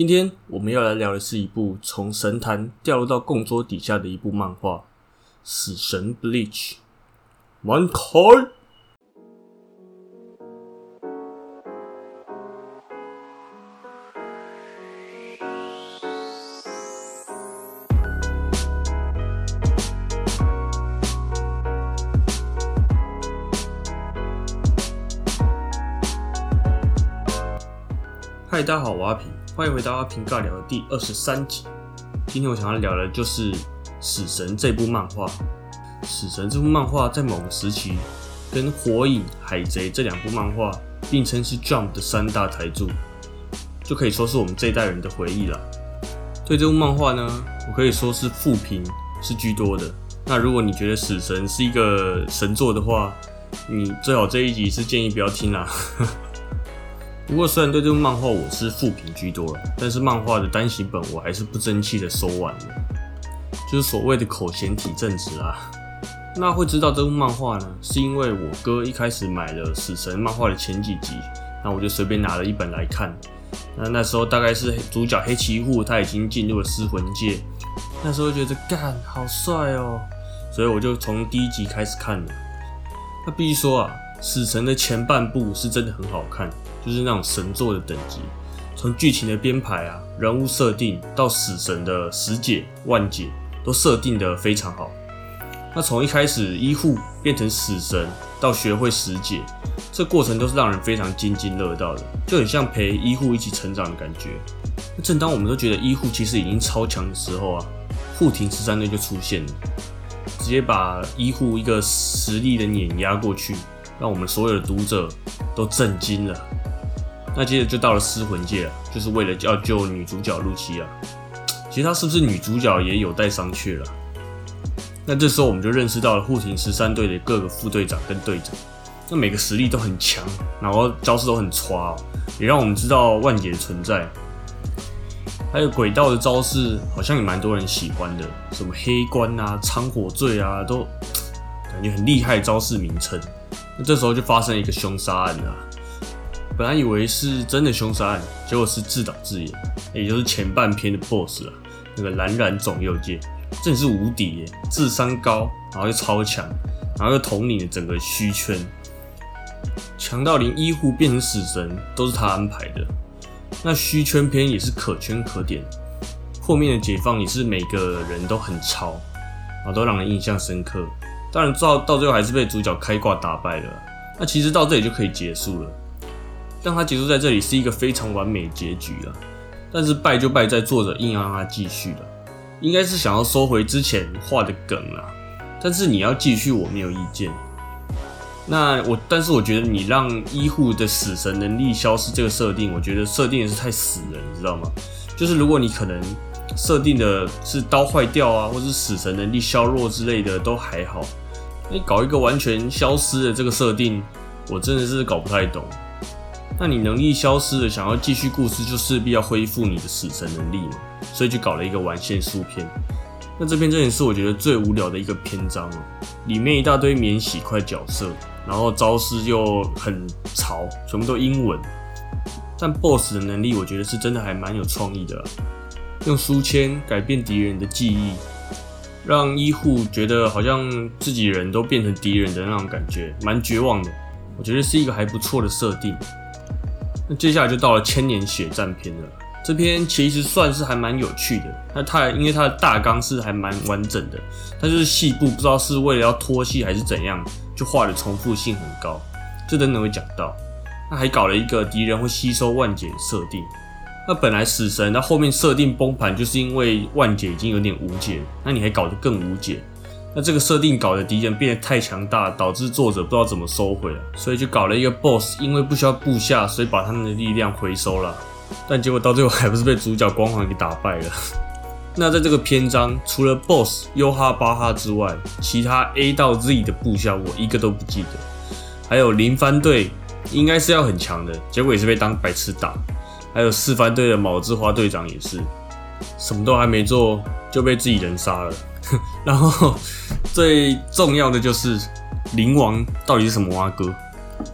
今天我们要来聊的是一部从神坛掉落到供桌底下的一部漫画《死神 Bleach》。满开。嗨，大家好，我阿平，欢迎回到阿平尬聊的第二十三集。今天我想要聊的就是《死神》这部漫画。《死神》这部漫画在某个时期跟《火影》《海贼》这两部漫画并称是 Jump 的三大台柱，就可以说是我们这一代人的回忆了。对这部漫画呢，我可以说是负评是居多的。那如果你觉得《死神》是一个神作的话，你最好这一集是建议不要听啦。不过，虽然对这部漫画我是负评居多了，但是漫画的单行本我还是不争气的收完了，就是所谓的口嫌体正直啊。那会知道这部漫画呢，是因为我哥一开始买了《死神》漫画的前几集，那我就随便拿了一本来看。那那时候大概是主角黑崎护他已经进入了失魂界，那时候觉得干好帅哦，所以我就从第一集开始看了。那必须说啊，《死神》的前半部是真的很好看。就是那种神作的等级，从剧情的编排啊、人物设定到死神的十解万解，都设定的非常好。那从一开始医护变成死神，到学会十解，这过程都是让人非常津津乐道的，就很像陪医护一起成长的感觉。那正当我们都觉得医护其实已经超强的时候啊，护庭十三队就出现了，直接把医护一个实力的碾压过去，让我们所有的读者都震惊了。那接着就到了失魂界了，就是为了要救女主角露西亚。其实她是不是女主角也有待商榷了。那这时候我们就认识到了护庭十三队的各个副队长跟队长，那每个实力都很强，然后招式都很刷哦，也让我们知道万姐的存在。还有轨道的招式好像也蛮多人喜欢的，什么黑关啊、仓火罪啊，都 感觉很厉害招式名称。那这时候就发生一个凶杀案了。本来以为是真的凶杀案，结果是自导自演，也就是前半篇的 BOSS 啊，那个蓝染总右介，真是无敌耶，智商高，然后又超强，然后又统领了整个虚圈，强到连医护变成死神都是他安排的。那虚圈篇也是可圈可点，后面的解放也是每个人都很超，然后都让人印象深刻。当然到到最后还是被主角开挂打败了。那其实到这里就可以结束了。让他结束在这里是一个非常完美结局了，但是败就败在作者硬要让他继续了，应该是想要收回之前画的梗了。但是你要继续，我没有意见。那我，但是我觉得你让医护的死神能力消失这个设定，我觉得设定也是太死了，你知道吗？就是如果你可能设定的是刀坏掉啊，或是死神能力削弱之类的都还好，你搞一个完全消失的这个设定，我真的是搞不太懂。那你能力消失了，想要继续故事，就势必要恢复你的死神能力嘛，所以就搞了一个完线速片。那这篇真的是我觉得最无聊的一个篇章哦，里面一大堆免洗块角色，然后招式又很潮，全部都英文。但 BOSS 的能力，我觉得是真的还蛮有创意的，用书签改变敌人的记忆，让医护觉得好像自己人都变成敌人的那种感觉，蛮绝望的。我觉得是一个还不错的设定。那接下来就到了千年血战篇了。这篇其实算是还蛮有趣的。那它因为它的大纲是还蛮完整的，它就是细部不知道是为了要拖戏还是怎样，就画的重复性很高。这等等会讲到。那还搞了一个敌人会吸收万劫设定。那本来死神那后面设定崩盘，就是因为万解已经有点无解，那你还搞得更无解。那这个设定搞得敌人变得太强大，导致作者不知道怎么收回了，所以就搞了一个 BOSS，因为不需要部下，所以把他们的力量回收了。但结果到最后还不是被主角光环给打败了。那在这个篇章，除了 BOSS 优哈巴哈之外，其他 A 到 Z 的部下我一个都不记得。还有零番队应该是要很强的，结果也是被当白痴打。还有四番队的卯之花队长也是，什么都还没做就被自己人杀了。然后最重要的就是灵王到底是什么蛙哥？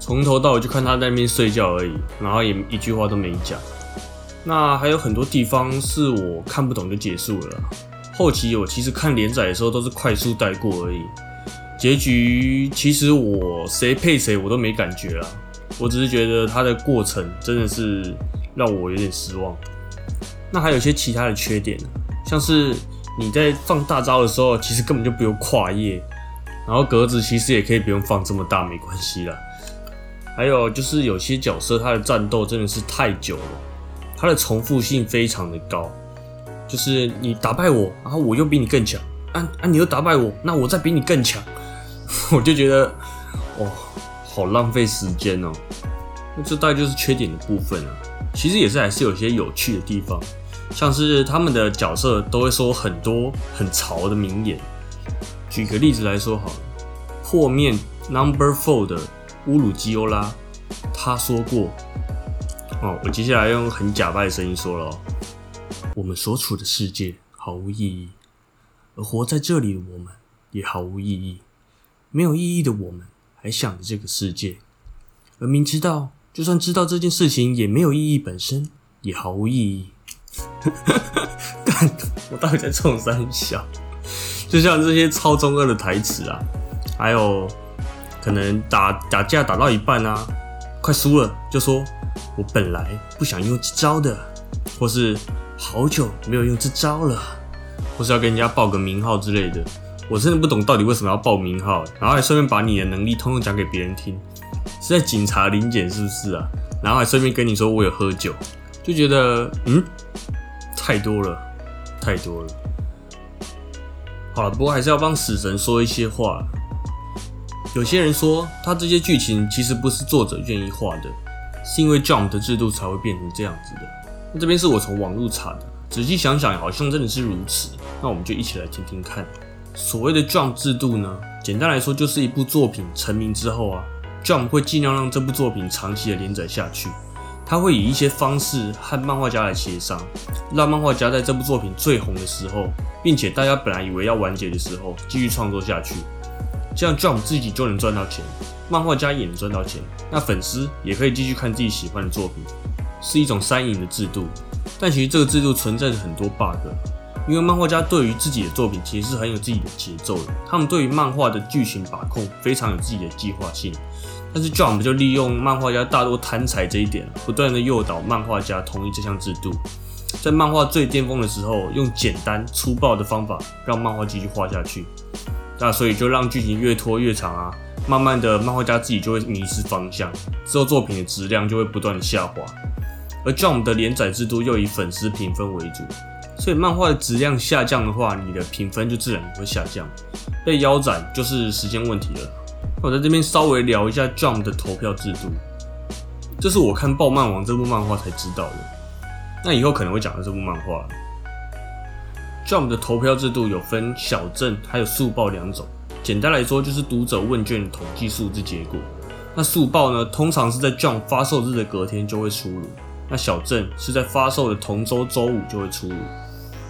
从头到尾就看他在那边睡觉而已，然后也一句话都没讲。那还有很多地方是我看不懂就结束了。后期我其实看连载的时候都是快速带过而已，结局其实我谁配谁我都没感觉啊。我只是觉得它的过程真的是让我有点失望。那还有一些其他的缺点，像是你在放大招的时候，其实根本就不用跨页，然后格子其实也可以不用放这么大，没关系啦。还有就是有些角色他的战斗真的是太久了，他的重复性非常的高，就是你打败我，然后我又比你更强，啊啊你又打败我，那我再比你更强，我就觉得哦，好浪费时间哦。那这大概就是缺点的部分啊。其实也是还是有些有趣的地方，像是他们的角色都会说很多很潮的名言。举个例子来说好了，破面 Number Four 的。乌鲁基欧拉，他说过：“哦，我接下来用很假掰的声音说了，哦我们所处的世界毫无意义，而活在这里的我们也毫无意义。没有意义的我们还想着这个世界，而明知道就算知道这件事情也没有意义，本身也毫无意义。干我到底在冲三小？就像这些超中二的台词啊，还有。”可能打打架打到一半啊，快输了就说：“我本来不想用这招的，或是好久没有用这招了，或是要跟人家报个名号之类的。”我真的不懂到底为什么要报名号，然后还顺便把你的能力通通讲给别人听，是在警察临检是不是啊？然后还顺便跟你说我有喝酒，就觉得嗯，太多了，太多了。好了，不过还是要帮死神说一些话。有些人说，他这些剧情其实不是作者愿意画的，是因为 Jump 的制度才会变成这样子的。那这边是我从网络查的，仔细想想，好像真的是如此。那我们就一起来听听看。所谓的 Jump 制度呢，简单来说就是一部作品成名之后啊，Jump 会尽量让这部作品长期的连载下去。他会以一些方式和漫画家来协商，让漫画家在这部作品最红的时候，并且大家本来以为要完结的时候，继续创作下去。这样 Jump 自己就能赚到钱，漫画家也能赚到钱，那粉丝也可以继续看自己喜欢的作品，是一种三赢的制度。但其实这个制度存在着很多 bug，因为漫画家对于自己的作品其实是很有自己的节奏的，他们对于漫画的剧情把控非常有自己的计划性。但是 Jump 就利用漫画家大多贪财这一点，不断的诱导漫画家同意这项制度，在漫画最巅峰的时候，用简单粗暴的方法让漫画继续画下去。那所以就让剧情越拖越长啊，慢慢的漫画家自己就会迷失方向，之后作品的质量就会不断的下滑。而 Jump 的连载制度又以粉丝评分为主，所以漫画的质量下降的话，你的评分就自然会下降，被腰斩就是时间问题了。我在这边稍微聊一下 Jump 的投票制度，这是我看《爆漫王》这部漫画才知道的，那以后可能会讲的这部漫画。Jump 的投票制度有分小镇还有速报两种。简单来说，就是读者问卷的统计数字结果。那速报呢，通常是在 Jump 发售日的隔天就会出炉；那小镇是在发售的同周周五就会出炉。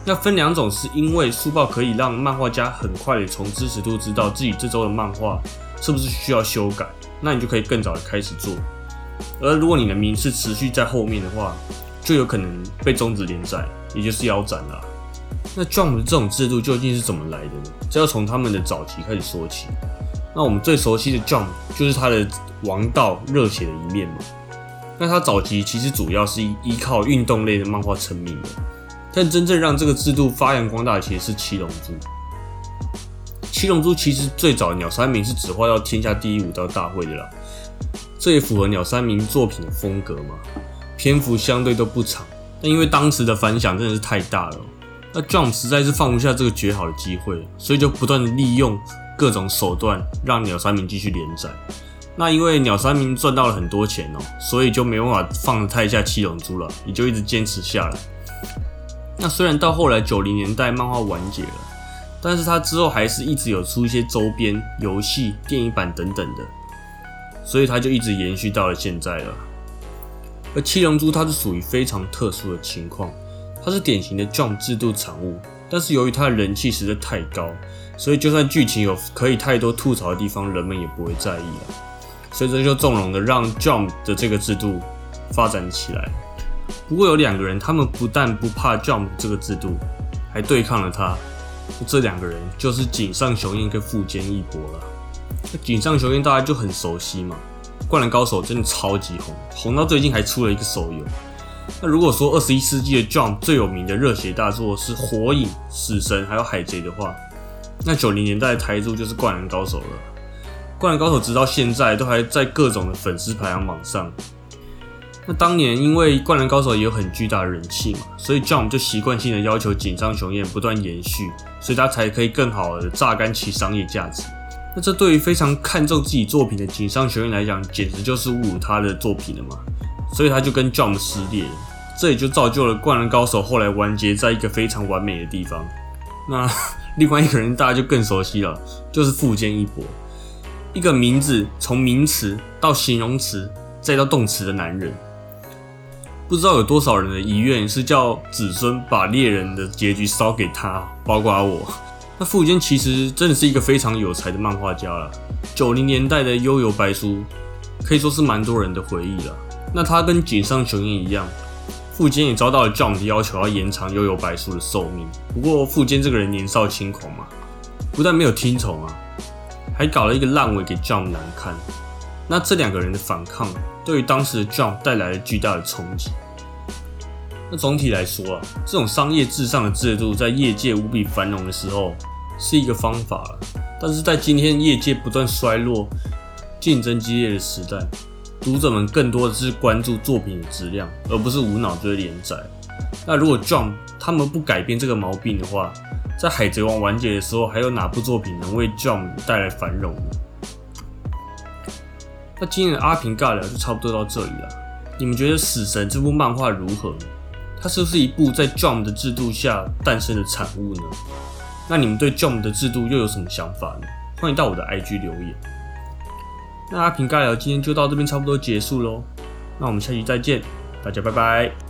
那分两种，是因为速报可以让漫画家很快的从支持度知道自己这周的漫画是不是需要修改，那你就可以更早的开始做。而如果你的名次持续在后面的话，就有可能被终止连载，也就是腰斩了。那 Jump 的这种制度究竟是怎么来的呢？这要从他们的早期开始说起。那我们最熟悉的 Jump 就是他的王道热血的一面嘛。那他早期其实主要是依靠运动类的漫画成名的，但真正让这个制度发扬光大的其实是七龙珠。七龙珠其实最早鸟山明是只画到天下第一武道大会的啦，这也符合鸟山明作品的风格嘛。篇幅相对都不长，但因为当时的反响真的是太大了。那 Jump 实在是放不下这个绝好的机会，所以就不断的利用各种手段让鸟山明继续连载。那因为鸟山明赚到了很多钱哦，所以就没办法放太下七龙珠了，也就一直坚持下来。那虽然到后来九零年代漫画完结了，但是他之后还是一直有出一些周边游戏、电影版等等的，所以他就一直延续到了现在了。而七龙珠它是属于非常特殊的情况。它是典型的 Jump 制度产物，但是由于它的人气实在太高，所以就算剧情有可以太多吐槽的地方，人们也不会在意了。所以这就纵容的让 Jump 的这个制度发展起来。不过有两个人，他们不但不怕 Jump 这个制度，还对抗了他。这两个人就是井上雄彦跟富坚义博了。井上雄彦大家就很熟悉嘛，《灌篮高手》真的超级红，红到最近还出了一个手游。那如果说二十一世纪的 Jump 最有名的热血大作是《火影》《死神》还有《海贼》的话，那九零年代的台柱就是《灌篮高手》了。《灌篮高手》直到现在都还在各种的粉丝排行榜上。那当年因为《灌篮高手》也有很巨大的人气嘛，所以 Jump 就习惯性的要求井上雄彦不断延续，所以他才可以更好的榨干其商业价值。那这对于非常看重自己作品的井上雄彦来讲，简直就是侮辱他的作品了嘛。所以他就跟 Jump 撕裂，这也就造就了《灌篮高手》后来完结在一个非常完美的地方。那 另外一个人大家就更熟悉了，就是富坚义博，一个名字从名词到形容词再到动词的男人。不知道有多少人的遗愿是叫子孙把猎人的结局烧给他，包括我。那富坚其实真的是一个非常有才的漫画家了。九零年代的《悠游白书》可以说是蛮多人的回忆了。那他跟井上雄彦一样，富坚也遭到了 Jump 的要求，要延长《悠游白书》的寿命。不过富坚这个人年少轻狂嘛，不但没有听从啊，还搞了一个烂尾给 Jump 难堪。那这两个人的反抗。对于当时的 Jump 带来了巨大的冲击。那总体来说啊，这种商业至上的制度在业界无比繁荣的时候是一个方法了，但是在今天业界不断衰落、竞争激烈的时代，读者们更多的是关注作品的质量，而不是无脑追连载。那如果 Jump 他们不改变这个毛病的话，在海贼王完结的时候，还有哪部作品能为 Jump 带来繁荣呢？那今天的阿平尬聊就差不多到这里了。你们觉得《死神》这部漫画如何？它是不是一部在 Jump 的制度下诞生的产物呢？那你们对 Jump 的制度又有什么想法呢？欢迎到我的 IG 留言。那阿平尬聊今天就到这边差不多结束喽。那我们下期再见，大家拜拜。